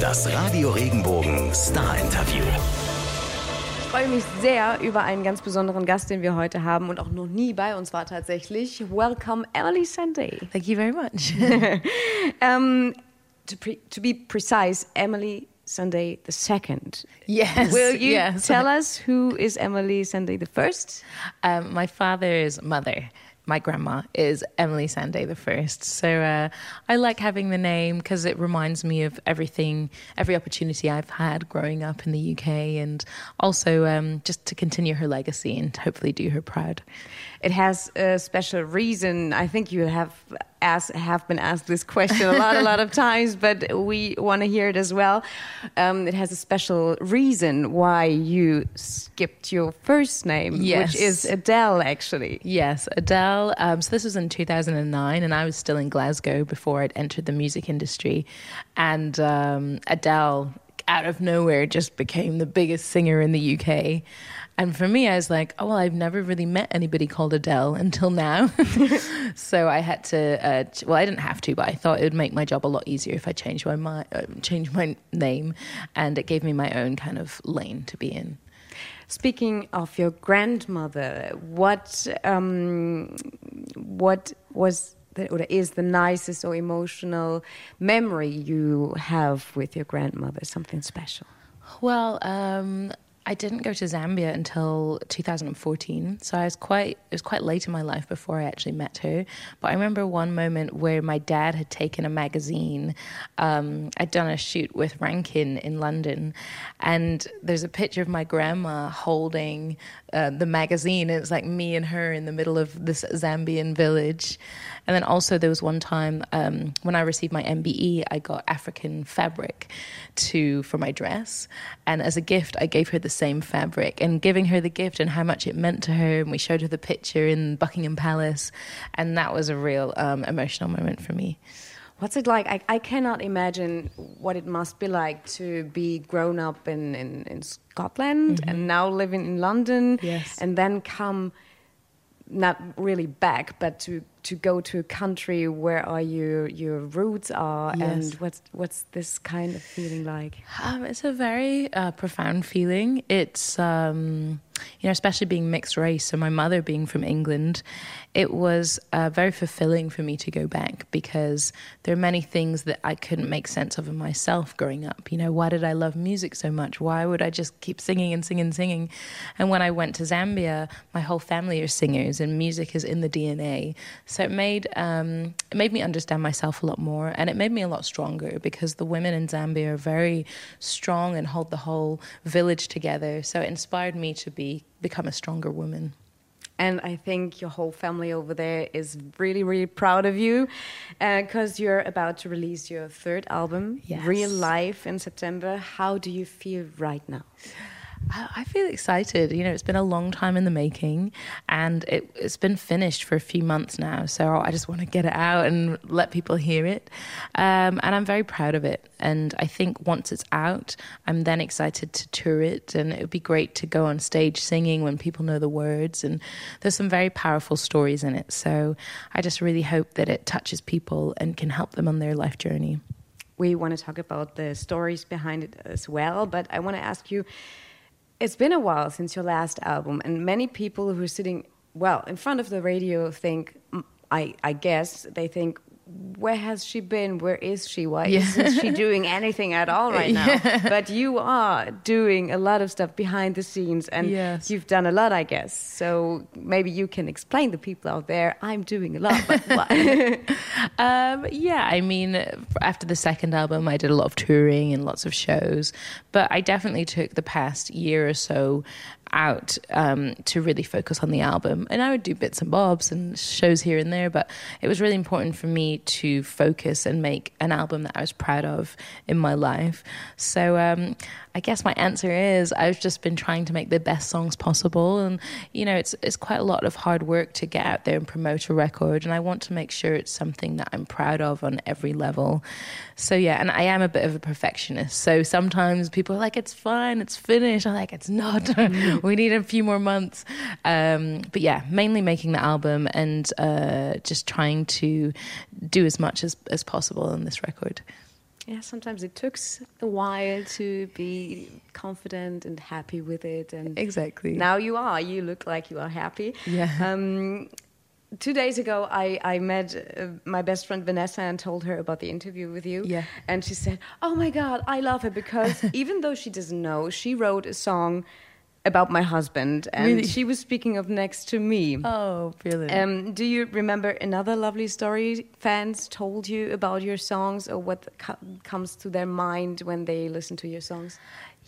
Das Radio Regenbogen Star Interview. Ich freue mich sehr über einen ganz besonderen Gast, den wir heute haben und auch noch nie bei uns war tatsächlich. Welcome, Emily Sunday. Thank you very much. um, to, pre to be precise, Emily Sunday the second. Yes. Will you yes. tell us who is Emily Sunday the first? Um, my father's mother, my grandma, is Emeli Sandé the first. So uh, I like having the name because it reminds me of everything, every opportunity I've had growing up in the UK, and also um, just to continue her legacy and hopefully do her proud. It has a special reason. I think you have asked, have been asked this question a lot, a lot of times, but we want to hear it as well. Um, it has a special reason why you skipped your first name, Yes. which is Adele, actually. Yes, Adele. Um, so this was in 2009, and I was still in Glasgow before I'd entered the music industry. And um, Adele, out of nowhere, just became the biggest singer in the UK. And for me, I was like, oh, well, I've never really met anybody called Adele until now. so I had to, uh, ch- well, I didn't have to, but I thought it would make my job a lot easier if I changed my, mi- uh, changed my name. And it gave me my own kind of lane to be in. Speaking of your grandmother, what um, what was the, or is the nicest or emotional memory you have with your grandmother? Something special. Well, um, I didn't go to Zambia until 2014, so I was quite it was quite late in my life before I actually met her. But I remember one moment where my dad had taken a magazine. Um, I'd done a shoot with Rankin in London, and there's a picture of my grandma holding uh, the magazine. It's like me and her in the middle of this Zambian village. And then also there was one time um, when I received my MBE, I got African fabric to for my dress, and as a gift, I gave her the same fabric. And giving her the gift and how much it meant to her, and we showed her the picture in Buckingham Palace, and that was a real um, emotional moment for me. What's it like? I, I cannot imagine what it must be like to be grown up in, in, in Scotland and now living in London Yes. and then come not really back, but to, to go to a country where are your your roots are and what's what's this kind of feeling like? Um, it's a very uh, profound feeling. It's, um, you know, especially being mixed race. So my mother being from England, it was uh, very fulfilling for me to go back because there are many things that I couldn't make sense of in myself growing up. You know, why did I love music so much? Why would I just keep singing and singing and singing? And when I went to Zambia, my whole family are singers and music is in the DNA. So it made um, it made me understand myself a lot more, and it made me a lot stronger because the women in Zambia are very strong and hold the whole village together. So it inspired me to be become a stronger woman. And I think your whole family over there is really, really proud of you because you're about to release your third album, Yes. Real Life, in September. How do you feel right now? I feel excited. You know, it's been a long time in the making, and it, it's been finished for a few months now. So I just want to get it out and let people hear it. Um, and I'm very proud of it. And I think once it's out, I'm then excited to tour it, and it would be great to go on stage singing when people know the words. And there's some very powerful stories in it. So I just really hope that it touches people and can help them on their life journey. We want to talk about the stories behind it as well, but I want to ask you it's been a while since your last album, and many people who are sitting, well, in front of the radio think, mm, I, I guess, they think, where has she been? Where is she? Why Yeah. isn't she doing anything at all right now? But you are doing a lot of stuff behind the scenes, and Yes. you've done a lot, I guess. So maybe you can explain to people out there, I'm doing a lot, but what? Um, yeah, I mean, after the second album, I did a lot of touring and lots of shows, but I definitely took the past year or so out um, to really focus on the album. And I would do bits and bobs and shows here and there, but it was really important for me to focus and make an album that I was proud of in my life. So um, I guess my answer is I've just been trying to make the best songs possible, and you know, it's it's quite a lot of hard work to get out there and promote a record, and I want to make sure it's something that I'm proud of on every level. So yeah, and I am a bit of a perfectionist. So sometimes people are like, "It's fine, it's finished." I'm like, "It's not. we need a few more months." Um, but yeah, mainly making the album and uh, just trying to do as much as as possible on this record. Yeah, sometimes it took a while to be confident and happy with it. And exactly. Now you are. You look like you are happy. Yeah. Um, two days ago, I, I met uh, my best friend Vanessa and told her about the interview with you. Yeah. And she said, Oh my God, I love her because even though she doesn't know, she wrote a song about my husband, and Really? she was speaking of next to me. Oh, brilliant. Um, do you remember another lovely story fans told you about your songs, or what co- comes to their mind when they listen to your songs?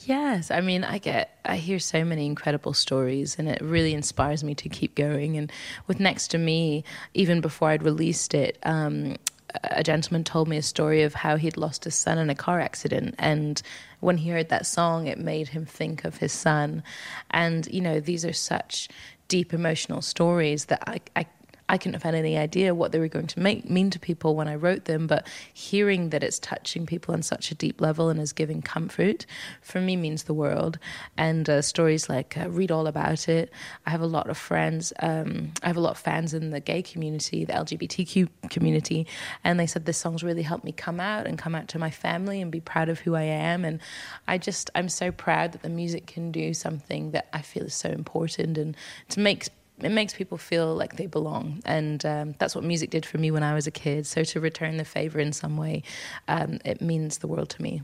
Yes, I mean, I get, I hear so many incredible stories, and it really inspires me to keep going. And with Next to Me, even before I'd released it, um, a gentleman told me a story of how he'd lost his son in a car accident, and when he heard that song, it made him think of his son. And you know, these are such deep emotional stories that I, I I couldn't have had any idea what they were going to make mean to people when I wrote them, but hearing that it's touching people on such a deep level and is giving comfort for me means the world. And uh, stories like uh, read all about it. I have a lot of friends. Um, I have a lot of fans in the gay community, the LGBTQ community, and they said this song's really helped me come out and come out to my family and be proud of who I am. And I just I'm so proud that the music can do something that I feel is so important and to make it makes people feel like they belong. And um, that's what music did for me when i was a kid. So to return the favor in some way um, it means the world to me.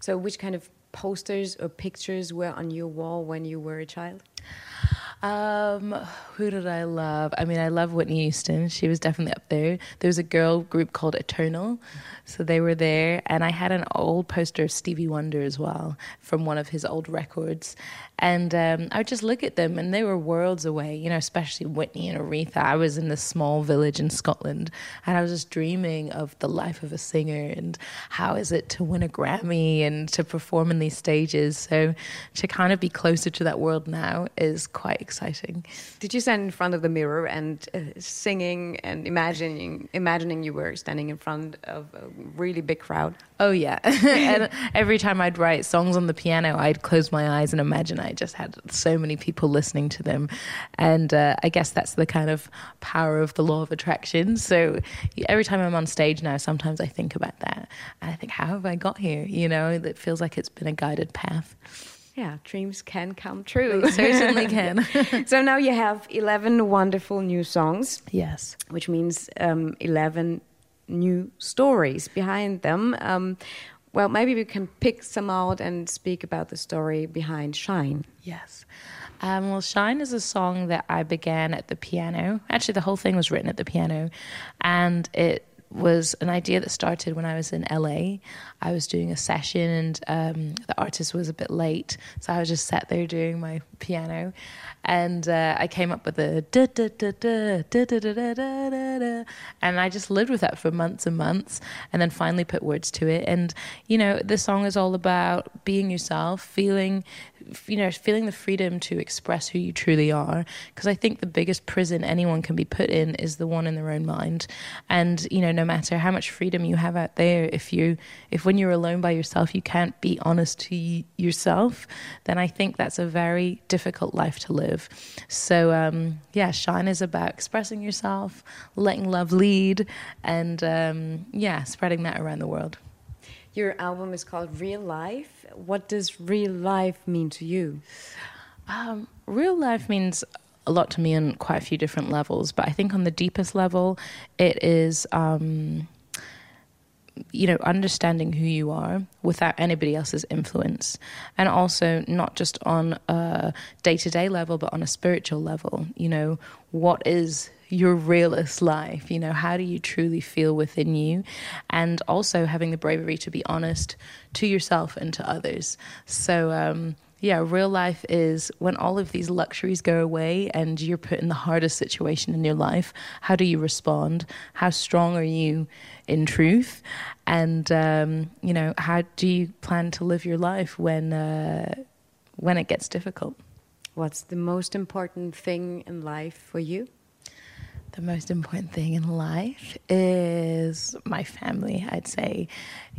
So, which kind of posters or pictures were on your wall when you were a child? Um, who did I love? I mean, I love Whitney Houston. She was definitely up there. There was a girl group called Eternal, so they were there. And I had an old poster of Stevie Wonder as well from one of his old records. And um, I would just look at them, and they were worlds away. You know, especially Whitney and Aretha. I was in this small village in Scotland, and I was just dreaming of the life of a singer and how is it to win a Grammy and to perform in these stages. So to kind of be closer to that world now is quite exciting. Did you stand in front of the mirror and uh, singing and imagining imagining you were standing in front of a really big crowd? Oh yeah, and every time I'd write songs on the piano, I'd close my eyes and imagine I just had so many people listening to them, and uh, I guess that's the kind of power of the law of attraction. So every time I'm on stage now, sometimes I think about that, and I think, how have I got here? You know, it feels like it's been a guided path. Yeah, dreams can come true. They certainly can. so now you have 11 wonderful new songs, yes. which means um, 11 new stories behind them. Um, well, maybe we can pick some out and speak about the story behind Shine. Yes. Um, well, Shine is a song that I began at the piano. Actually, the whole thing was written at the piano, and it was an idea that started when I was in LA. I was doing a session, and um, the artist was a bit late, so I was just sat there doing my piano, and uh, I came up with a da da da da da da da da da da, da, and I just lived with that for months and months, and then finally put words to it. And you know, the song is all about being yourself, feeling, you know, feeling the freedom to express who you truly are. Because I think the biggest prison anyone can be put in is the one in their own mind, and you know, no matter how much freedom you have out there, if you, if when you're alone by yourself, you can't be honest to y- yourself, then I think that's a very difficult life to live. So um, yeah, shine is about expressing yourself, letting love lead, and um, yeah, spreading that around the world. Your album is called Real Life. What does real life mean to you? Um, real life means a lot to me on quite a few different levels, but I think on the deepest level, it is. Um, you know, understanding who you are without anybody else's influence, and also not just on a day to day level, but on a spiritual level. You know, what is your realest life? You know, how do you truly feel within you? And also having the bravery to be honest to yourself and to others. So, um, yeah, real life is when all of these luxuries go away and you're put in the hardest situation in your life. How do you respond? How strong are you in truth? And um, you know, how do you plan to live your life when uh, when it gets difficult? What's the most important thing in life for you? The most important thing in life is my family, I'd say.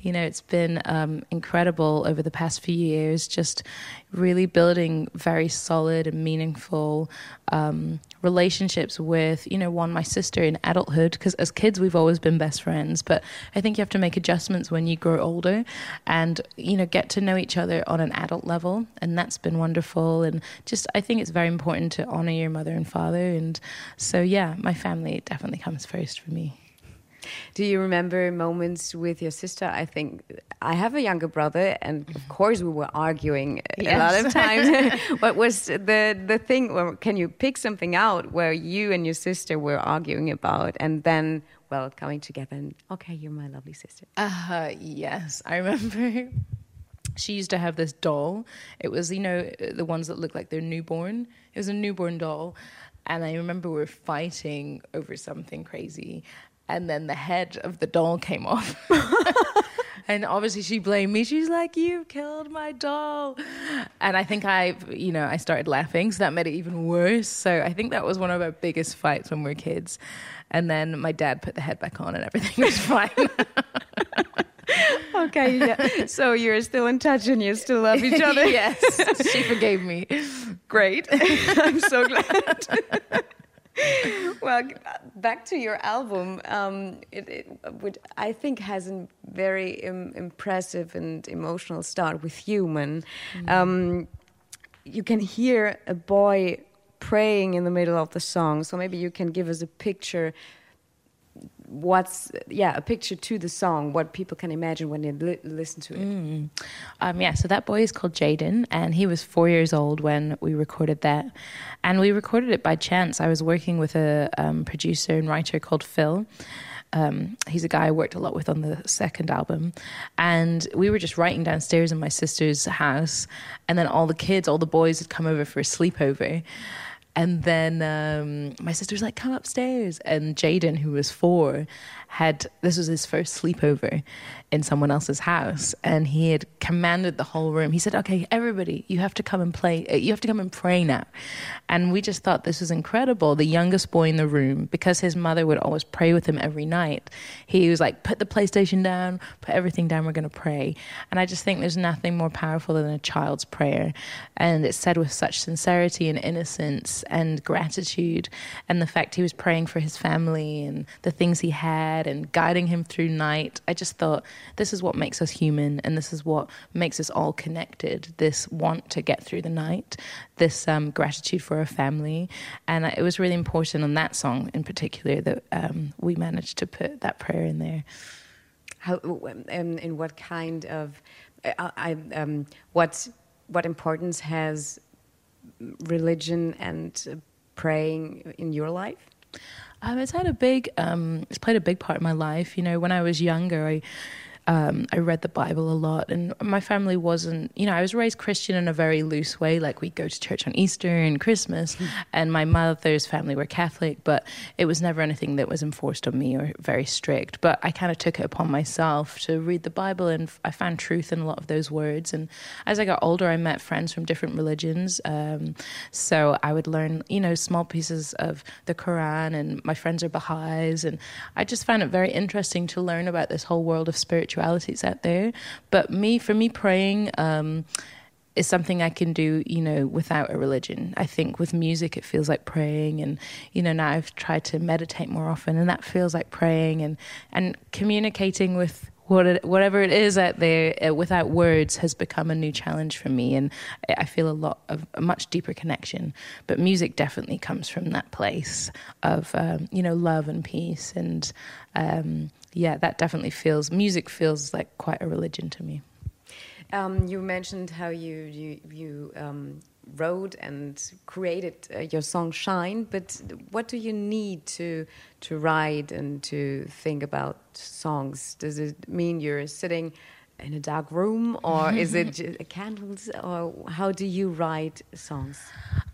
You know, it's been um, incredible over the past few years, just really building very solid and meaningful um, relationships with, you know, one, my sister in adulthood, because as kids, we've always been best friends. But I think you have to make adjustments when you grow older and, you know, get to know each other on an adult level. And that's been wonderful. And just, I think it's very important to honor your mother and father. And so, yeah, my family definitely comes first for me. Do you remember moments with your sister? I think I have a younger brother, and of mm-hmm. course we were arguing yes. a lot of times. what was the the thing? Or can you pick something out where you and your sister were arguing about, and then well coming together and okay, you're my lovely sister. Uh, yes, I remember. She used to have this doll. It was, you know, the ones that look like they're newborn. It was a newborn doll. And I remember we were fighting over something crazy and then the head of the doll came off. and obviously she blamed me. She's like, "You killed my doll," and I think I, you know, I started laughing, so that made it even worse. So I think that was one of our biggest fights when we were kids. And then my dad put the head back on, and everything was fine. okay, yeah. So you're still in touch and you still love each other. yes, she forgave me. Great. I'm so glad. well, back to your album, um, it, it, I think has a very Im impressive and emotional start with "Human." Mm. Um, you can hear a boy praying in the middle of the song, so maybe you can give us a picture what's yeah a picture to the song what people can imagine when they li listen to it mm. um, yeah so that boy is called jaden and he was four years old when we recorded that and we recorded it by chance i was working with a um, producer and writer called phil um, he's a guy I worked a lot with on the second album. And we were just writing downstairs in my sister's house. And then all the kids, all the boys had come over for a sleepover. And then um, my sister's like, come upstairs. And Jaden, who was four, had this was his first sleepover in someone else's house and he had commanded the whole room. He said okay everybody you have to come and play uh, you have to come and pray now. And we just thought this was incredible. The youngest boy in the room because his mother would always pray with him every night he was like put the playstation down put everything down we're going to pray. And i just think there's nothing more powerful than a child's prayer. And it's said with such sincerity and innocence and gratitude and the fact he was praying for his family and the things he had and guiding him through night. I just thought this is what makes us human and this is what makes us all connected this want to get through the night, this um, gratitude for our family. And it was really important on that song in particular that um, we managed to put that prayer in there. How, and in what kind of, I, I um, what, what importance has religion and praying in your life? Um, it's had a big, um, it's played a big part in my life. You know, when I was younger, I um, I read the Bible a lot, and my family wasn't, you know, I was raised Christian in a very loose way. Like we'd go to church on Easter and Christmas, mm. and my mother's family were Catholic, but it was never anything that was enforced on me or very strict. But I kind of took it upon myself to read the Bible, and I found truth in a lot of those words. And as I got older, I met friends from different religions, um, so I would learn, you know, small pieces of the Quran, and my friends are Baha'is, and I just found it very interesting to learn about this whole world of spirituality spiritualities out there. But me, for me, praying. Um, is something I can do, you know, without a religion. I think with music, it feels like praying, and you know, now I've tried to meditate more often, and that feels like praying and and communicating with what it, whatever it is out there uh, without words has become a new challenge for me, and I feel a lot of a much deeper connection. But music definitely comes from that place of um, you know love and peace and. Um, yeah, that definitely feels music feels like quite a religion to me. Um, you mentioned how you you, you um, wrote and created uh, your song "Shine," but what do you need to to write and to think about songs? Does it mean you're sitting in a dark room, or is it candles, or how do you write songs?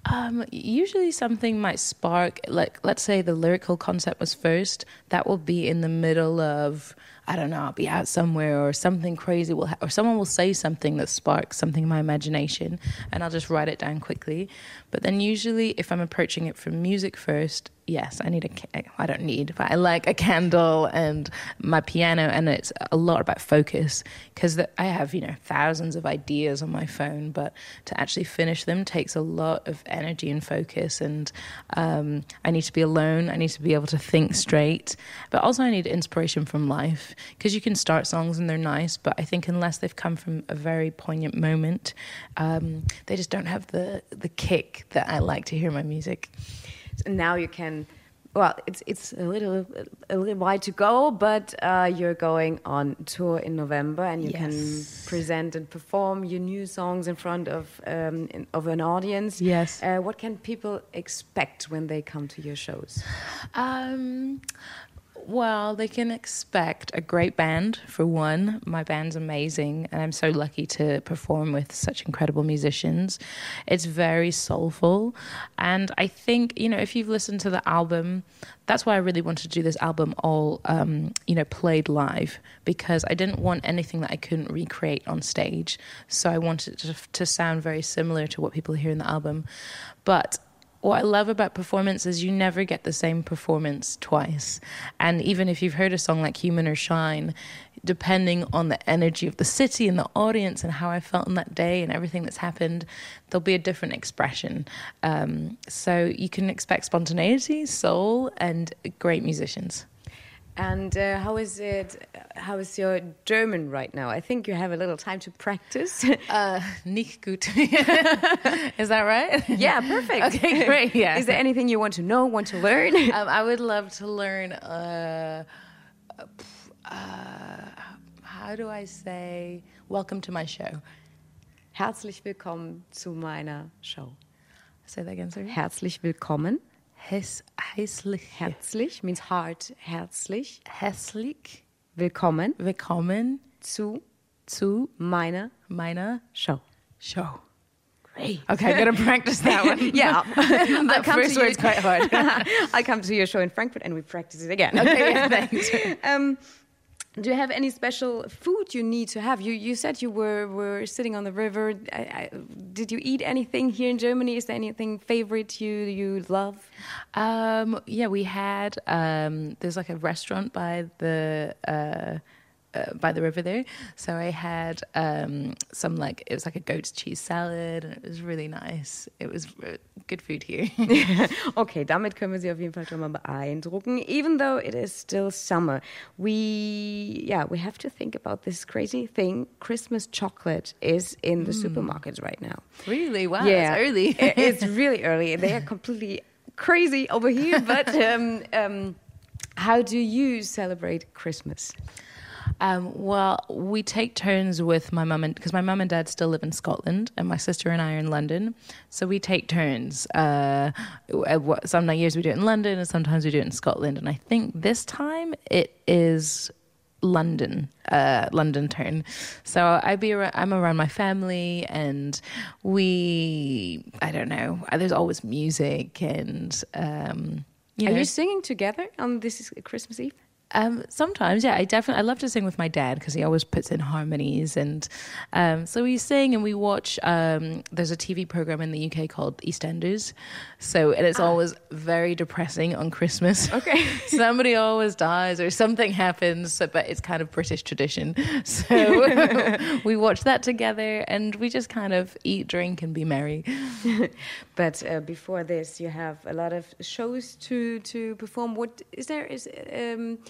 Um, usually something might spark, like let's say the lyrical concept was first, that will be in the middle of I don't know, I'll be out somewhere or something crazy will, ha- or someone will say something that sparks something in my imagination, and I'll just write it down quickly. But then usually, if I'm approaching it from music first, yes, I need a. I don't need, but I like a candle and my piano, and it's a lot about focus because I have you know thousands of ideas on my phone, but to actually finish them takes a lot of energy and focus, and um, I need to be alone. I need to be able to think straight, but also I need inspiration from life because you can start songs and they're nice, but I think unless they've come from a very poignant moment, um, they just don't have the the kick that I like to hear my music. And now you can. Well, it's it's a little a little wide to go, but uh, you're going on tour in November, and you Yes. can present and perform your new songs in front of um, in, of an audience. Yes. Uh, what can people expect when they come to your shows? Um, well, they can expect a great band for one. My band's amazing, and I'm so lucky to perform with such incredible musicians. It's very soulful, and I think you know if you've listened to the album, that's why I really wanted to do this album all um, you know played live because I didn't want anything that I couldn't recreate on stage. So I wanted to, to sound very similar to what people hear in the album, but what I love about performance is you never get the same performance twice. And even if you've heard a song like Human or Shine, depending on the energy of the city and the audience and how I felt on that day and everything that's happened, there'll be a different expression. Um, so you can expect spontaneity, soul, and great musicians. And uh, how is it? How is your German right now? I think you have a little time to practice. Uh, nicht gut. is that right? yeah, perfect. Okay, great. Yeah. Is there anything you want to know, want to learn? um, I would love to learn. Uh, uh, how do I say welcome to my show? Herzlich willkommen zu meiner Show. Say that again, sorry. Herzlich willkommen. Hes, hässlich, Herzlich means heart. Herzlich hässlich willkommen willkommen zu zu meiner meiner Show. show. Great. Okay, I'm gonna practice that one. Yeah. That first word's quite hard. I'll come to your show in Frankfurt and we practice it again. okay, yeah, thanks. Um, do you have any special food you need to have? You you said you were were sitting on the river. I, I, did you eat anything here in Germany? Is there anything favorite you you love? Um, yeah, we had um, there's like a restaurant by the uh, uh, by the river there. So I had um, some like it was like a goat's cheese salad, and it was really nice. It was uh, good food here. Okay, damit können wir Sie auf jeden Fall schon mal beeindrucken. Even though it is still summer, we yeah we have to think about this crazy thing. Christmas chocolate is in the supermarkets right now. really? Wow, yeah, that's early. It's really early. They are completely crazy over here. But um, um, how do you celebrate Christmas? Um, well, we take turns with my mum and because my mum and dad still live in Scotland, and my sister and I are in London. So we take turns. Uh, some years we do it in London, and sometimes we do it in Scotland. And I think this time it is London, uh, London turn. So I be ar- I'm around my family, and we I don't know. uh, There's always music, and um, you Are know, you singing together on this Christmas Eve? Um, sometimes, yeah, I definitely I love to sing with my dad because he always puts in harmonies, and um, so we sing and we watch. Um, there's a TV program in the UK called EastEnders, so and it's always very depressing on Christmas. Okay. somebody always dies or something happens, so, but it's kind of British tradition. So we watch that together, and we just kind of eat, drink, and be merry. But uh, before this, you have a lot of shows to to perform. What is there? Is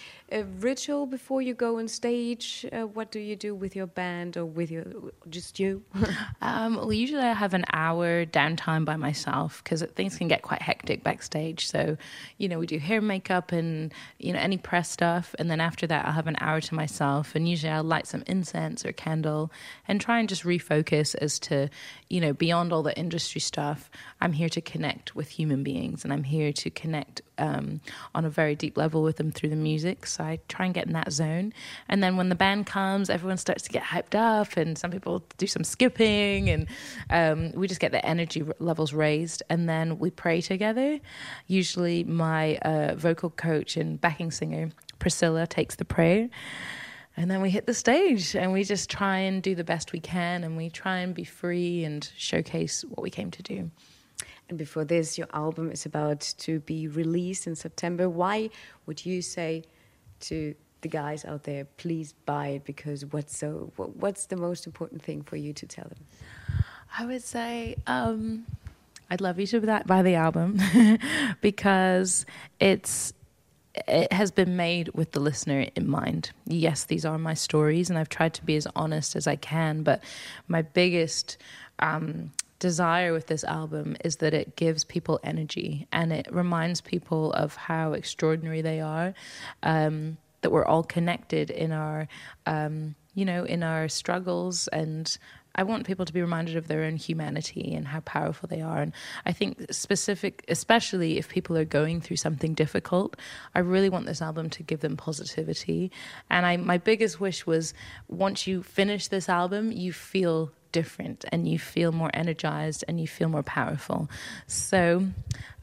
um, a ritual before you go on stage? Uh, what do you do with your band or with your just you? Um, well, usually I have an hour downtime by myself because things can get quite hectic backstage. So, you know, we do hair, makeup, and you know any press stuff, and then after that, I'll have an hour to myself, and usually I'll light some incense or candle and try and just refocus as to, you know, beyond all the industry stuff. I'm here to connect with human beings, and I'm here to connect um, on a very deep level with them through the music. So I try and get in that zone. And then when the band comes, everyone starts to get hyped up, and some people do some skipping, and um, we just get the energy levels raised. And then we pray together. Usually, my uh, vocal coach and backing singer, Priscilla, takes the prayer. and then we hit the stage and we just try and do the best we can and we try and be free and showcase what we came to do. And before this, your album is about to be released in September. Why would you say to the guys out there, please buy it? Because what's so? What's the most important thing for you to tell them? I would say um, I'd love you to buy the album because it's it has been made with the listener in mind. Yes, these are my stories, and I've tried to be as honest as I can. But my biggest um, desire with this album is that it gives people energy and it reminds people of how extraordinary they are. Um, that we're all connected in our, um, you know, in our struggles and I want people to be reminded of their own humanity and how powerful they are. And I think specific, especially if people are going through something difficult, I really want this album to give them positivity. And I, my biggest wish was once you finish this album, you feel different and you feel more energized and you feel more powerful. So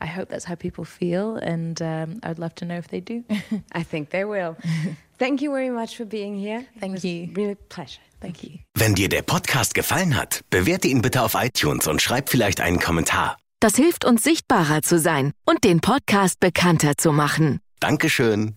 I hope that's how people feel, and um, I'd love to know if they do. I think they will. Thank you very much for being here. Thank you. Real pleasure. Thank you. Wenn dir der Podcast gefallen hat, bewerte ihn bitte auf iTunes und schreib vielleicht einen Kommentar. Das hilft uns sichtbarer zu sein und den Podcast bekannter zu machen. Dankeschön.